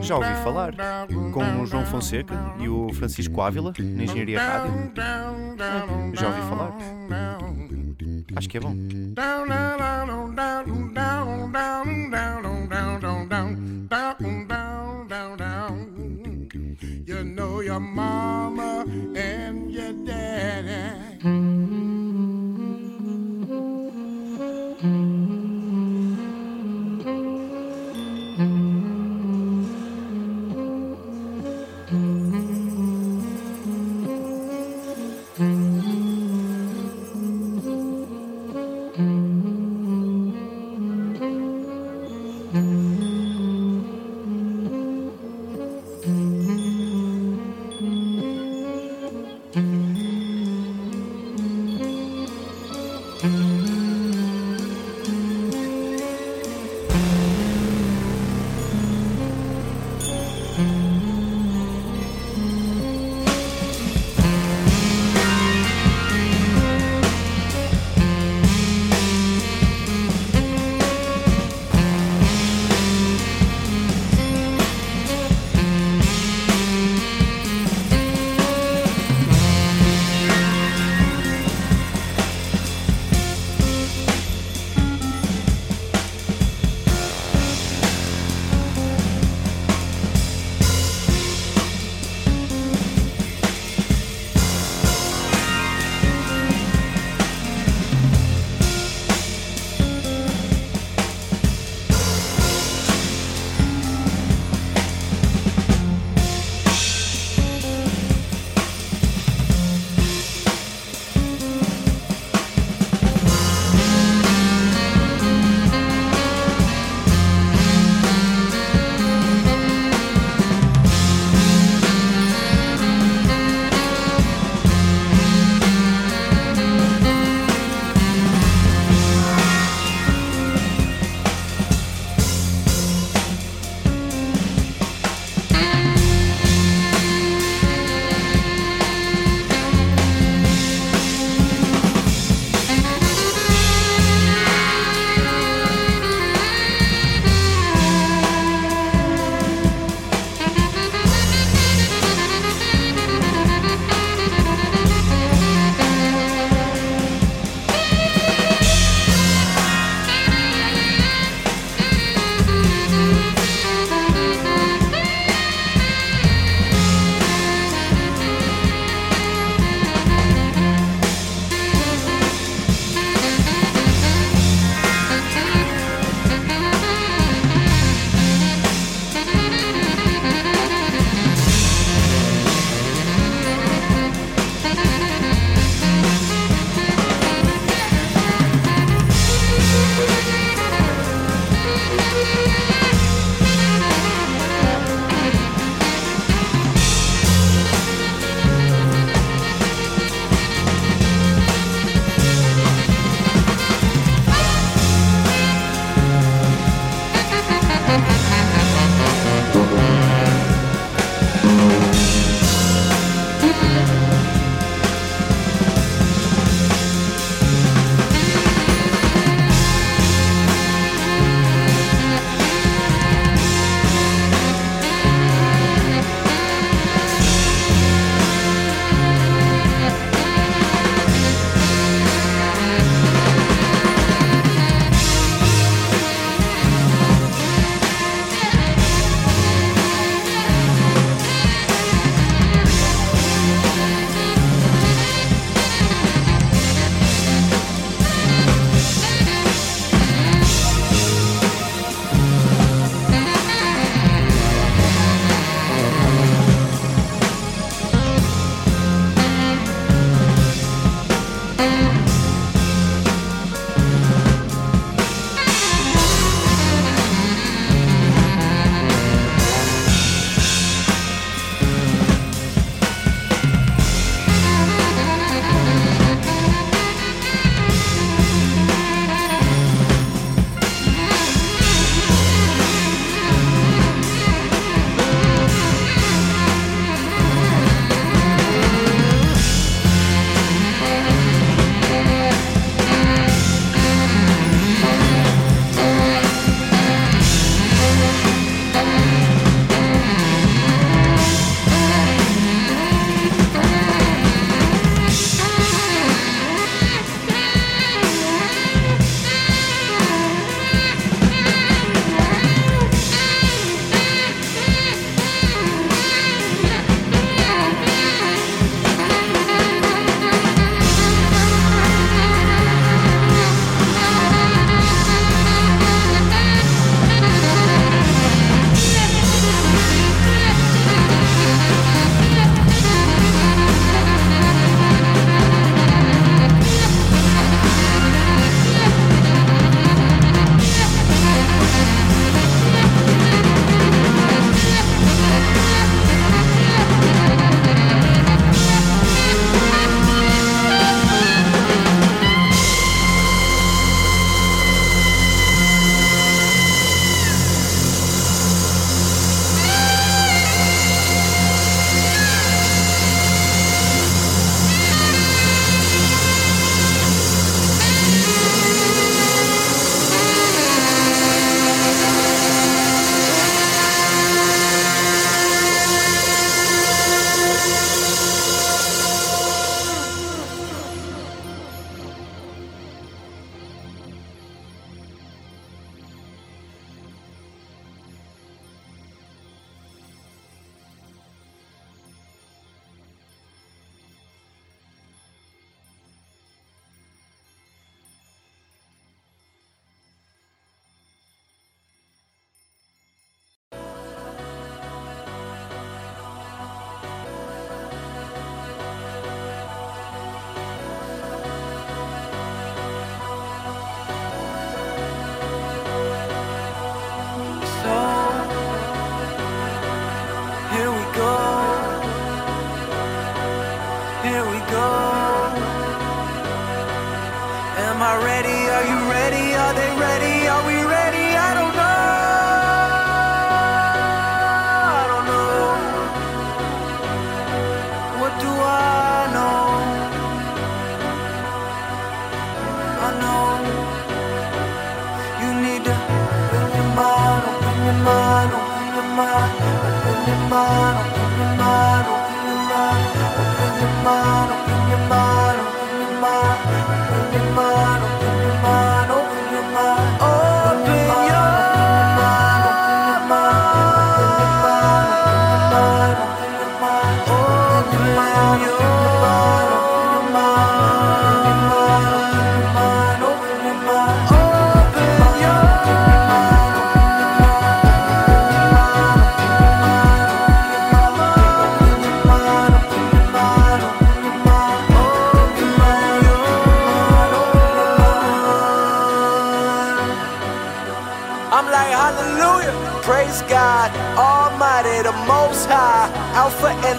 Já ouvi falar com o João Fonseca e o Francisco Ávila na Engenharia Rádio. Já ouvi falar. Acho que é bom.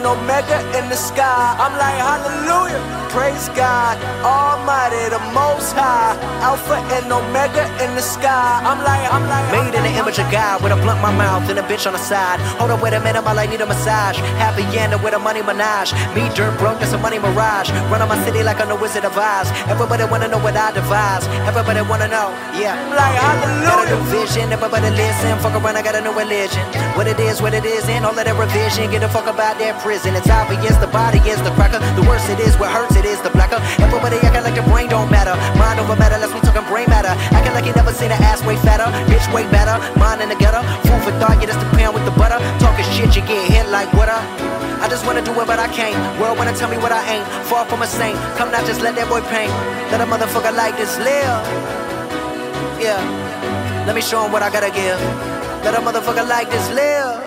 Omega in the sky. I'm like, hallelujah. Praise God, Almighty, the Most High. Alpha and Omega in the sky. I'm like, I'm like, made in the image of God with a blunt in my mouth and a bitch on the side. Hold up, wait a minute, my life need a massage. Happy ending with a money menage. Me dirt broke, that's a money mirage. Run on my city like I'm the Wizard of Oz. Everybody wanna know what I devise. Everybody wanna know, yeah. Like hallelujah. Got a new vision, everybody listen. Fuck around, I got a new religion. What it is, what it is, and all of that revision. Get a fuck about that prison. It's obvious the body is the cracker. The worse it is, what hurts it is the blacker. Everybody acting like the brain don't matter. Mind over matter, like what up? I just wanna do it, but I can't. World wanna tell me what I ain't. Far from a saint. Come now, just let that boy paint. Let a motherfucker like this live. Yeah. Let me show him what I gotta give. Let a motherfucker like this live.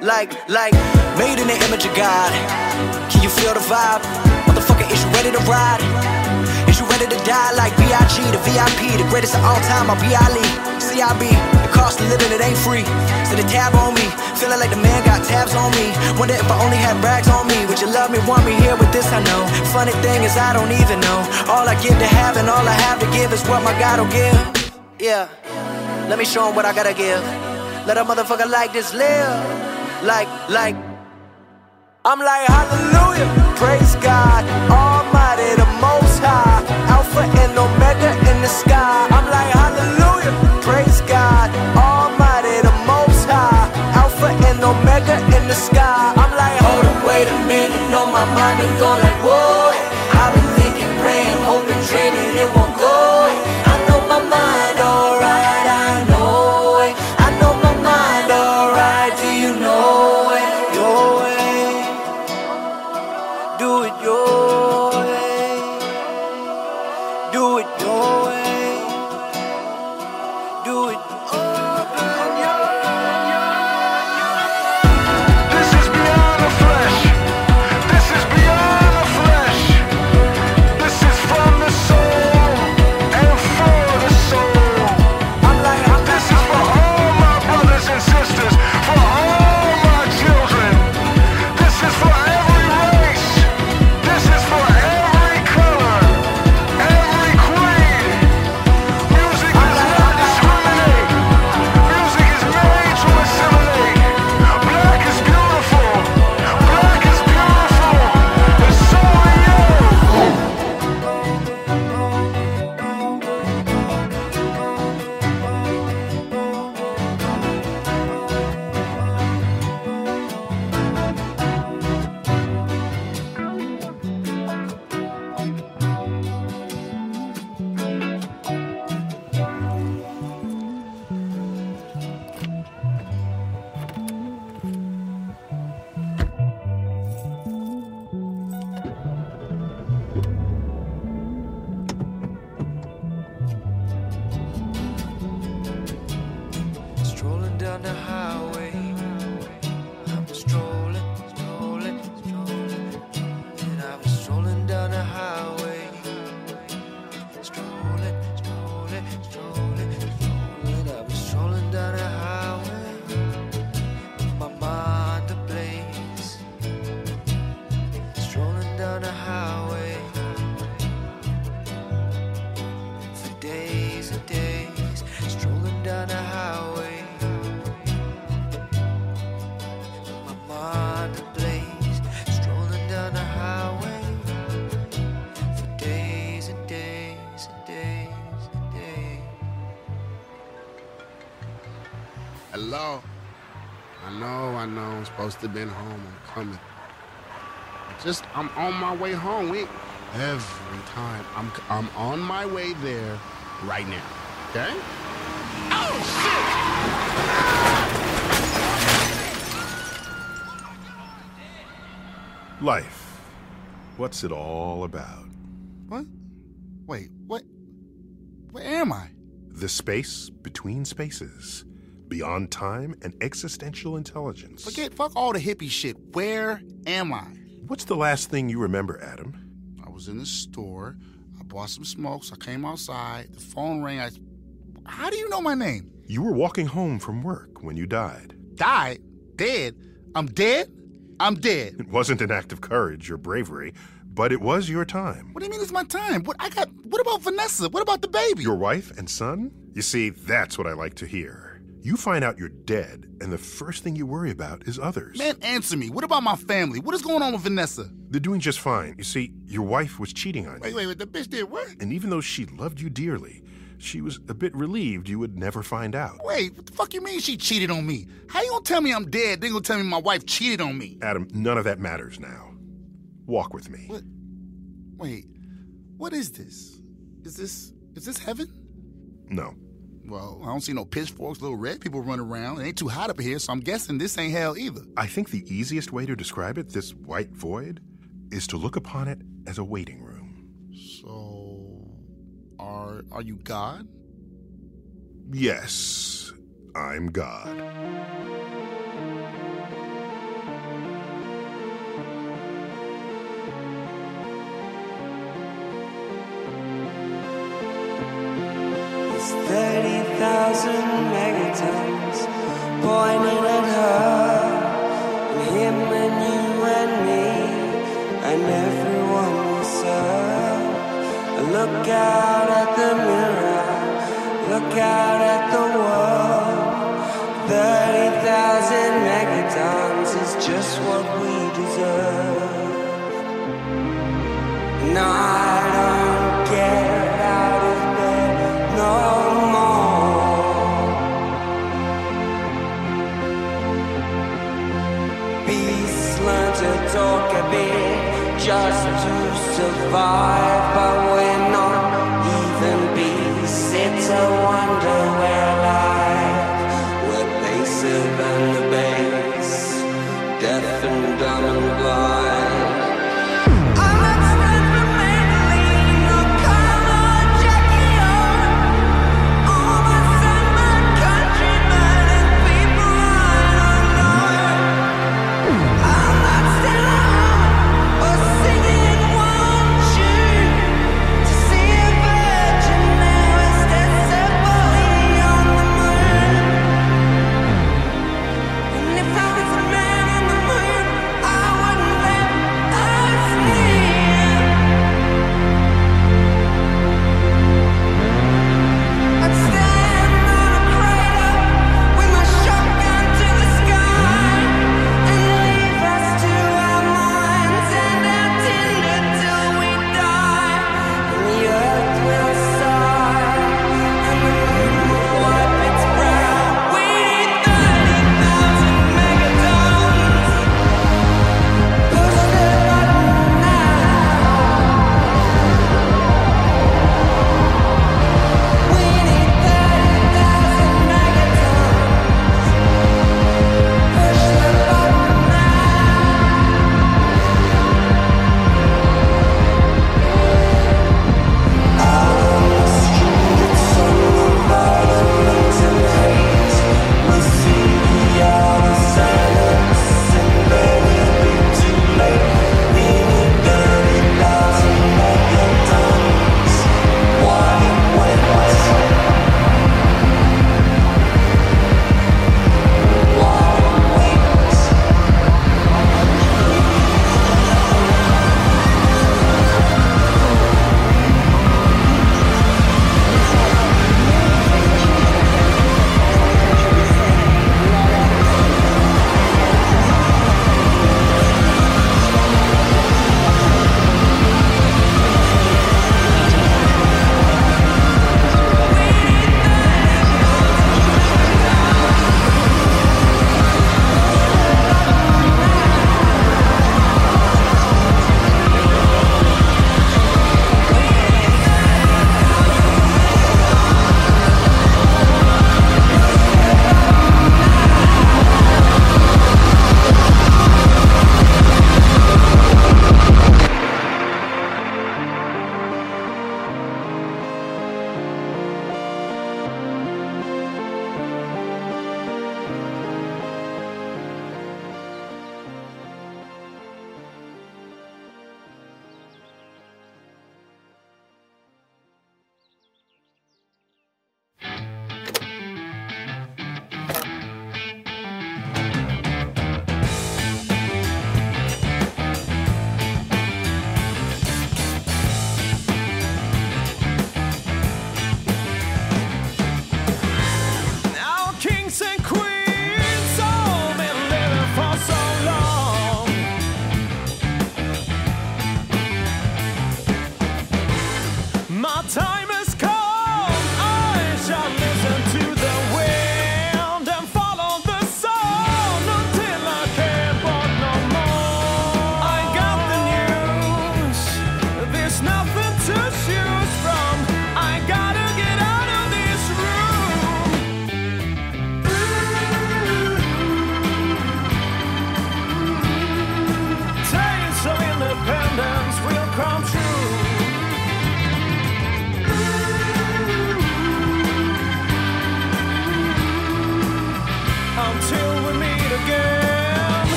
Like, like, made in the image of God. Can you feel the vibe? Motherfucker, is you ready to ride? Is you ready to die like B.I.G. the VIP, the greatest of all time, I'm B.I.L.E. CIB, the cost of living, it ain't free. So the tab on me, feeling like the man got tabs on me. Wonder if I only had rags on me. Would you love me, want me here with this? I know. Funny thing is, I don't even know. All I give to have and all I have to give is what my God will give. Yeah, let me show him what I gotta give. Let a motherfucker like this live. Like, like. I'm like, hallelujah, praise God, Almighty, the Most High, Alpha and Omega in the sky. I'm like, hallelujah, my mind ain't going like, whoa. Supposed to have been home. I'm coming. Just, I'm on my way home. We every time I'm, I'm on my way there right now. Okay? Oh, shit! Life. What's it all about? What? Wait, what? Where am I? The space between spaces, beyond time and existential intelligence. Forget, fuck all the hippie shit. Where am I? What's the last thing you remember, Adam? I was in the store. I bought some smokes. I came outside. The phone rang. I. How do you know my name? You were walking home from work when you died. Died? Dead? I'm dead? I'm dead. It wasn't an act of courage or bravery, but it was your time. What do you mean it's my time? What I got what about Vanessa? What about the baby? Your wife and son? You see, that's what I like to hear. You find out you're dead, and the first thing you worry about is others. Man, answer me. What about my family? What is going on with Vanessa? They're doing just fine. You see, your wife was cheating on you. Wait, wait, wait, the bitch did what? And even though she loved you dearly, she was a bit relieved you would never find out. Wait, what the fuck you mean she cheated on me? How you gonna tell me I'm dead, then gonna tell me my wife cheated on me? Adam, none of that matters now. Walk with me. What? Wait, what is this? Is this is this heaven? No. Well, I don't see no pitchforks, little red people running around. It ain't too hot up here, so I'm guessing this ain't hell either. I think the easiest way to describe it, this white void, is to look upon it as a waiting room. So, are are you God? Yes, I'm God. It's 30,000 megatons pointing at her, and him and you and me, and everyone we serve. Look out at the mirror, look out at the world. 30,000 megatons is just what we deserve. No, I bit just to survive, but we're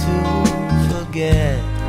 to forget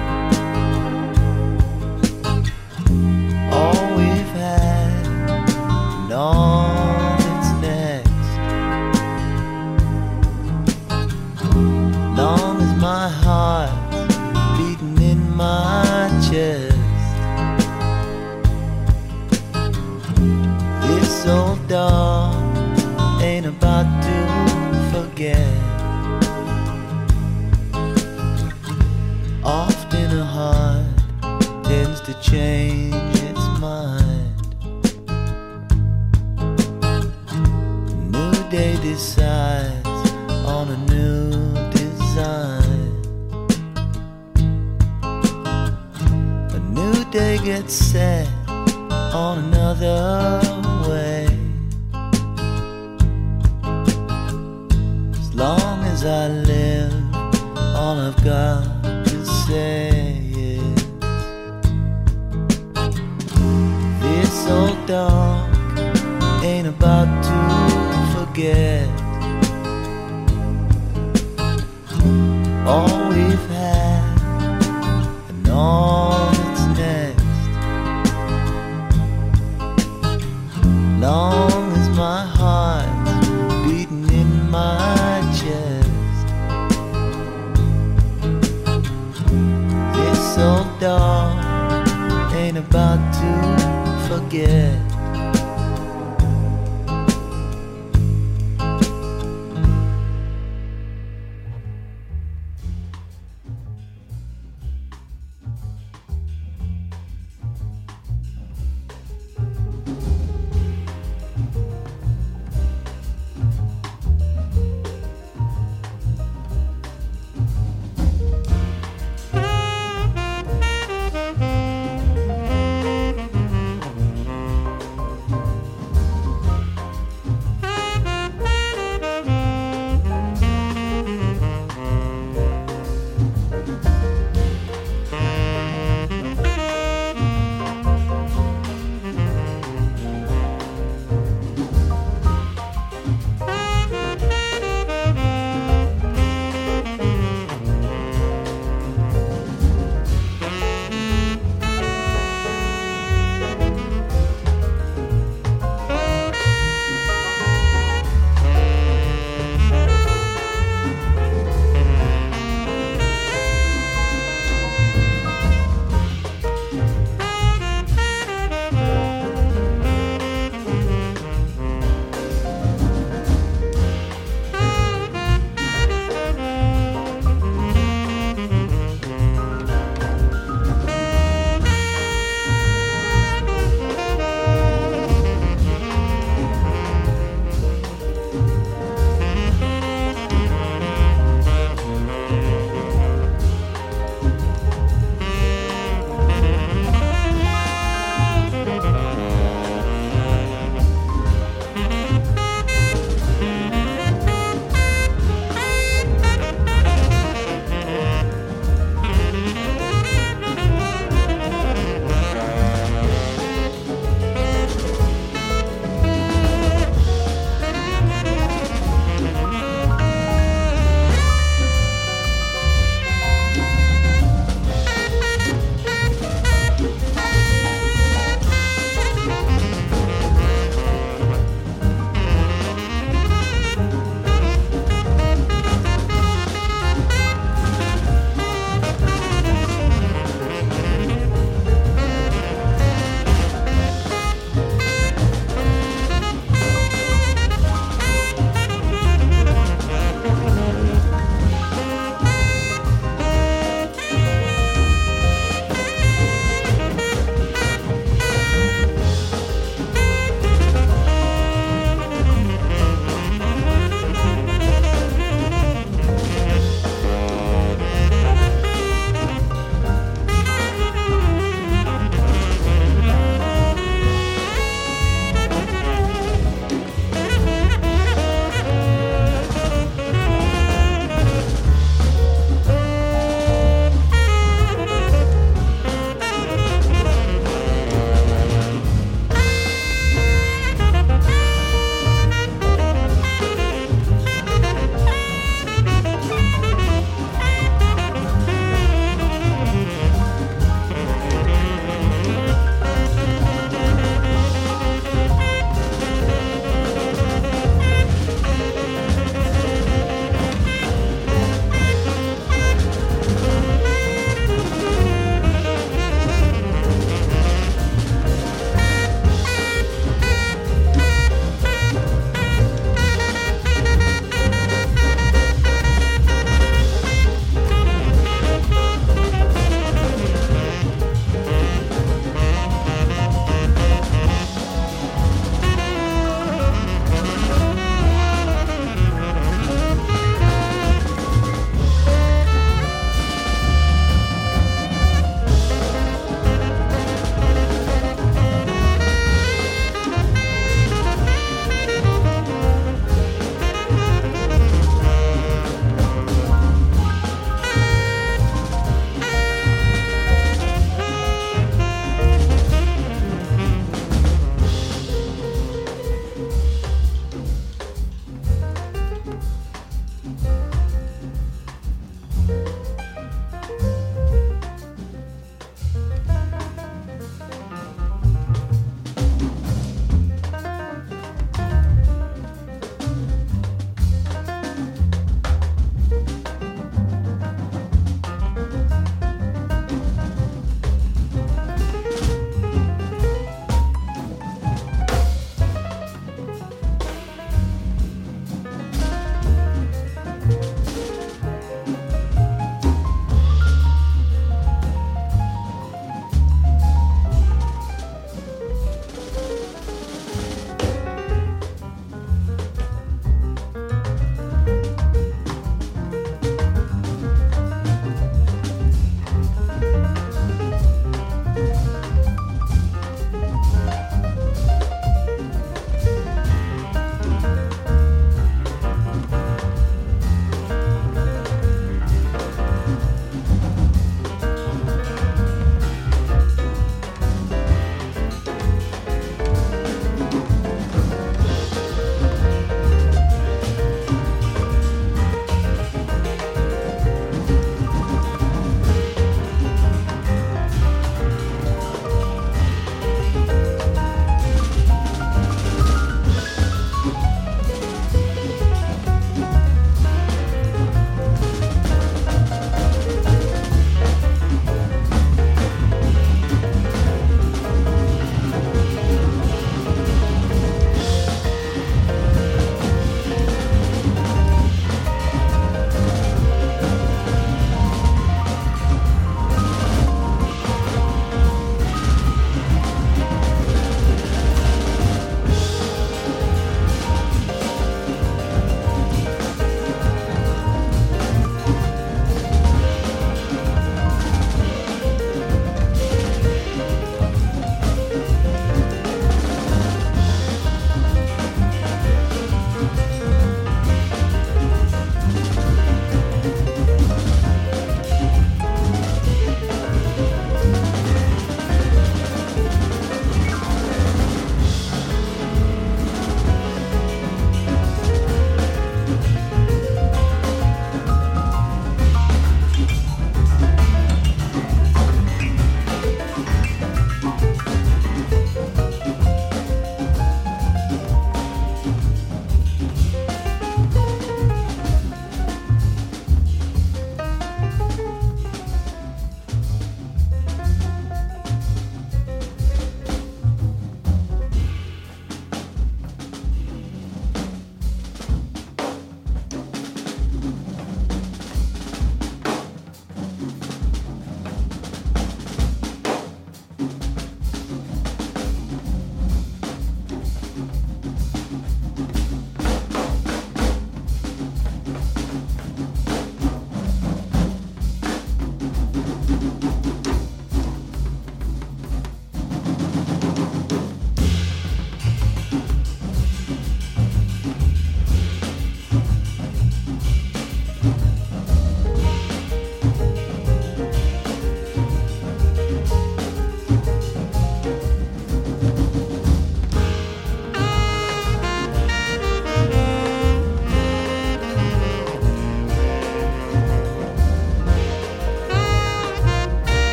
set on another way. As long as I live, all I've got to say is This old dog ain't about to forget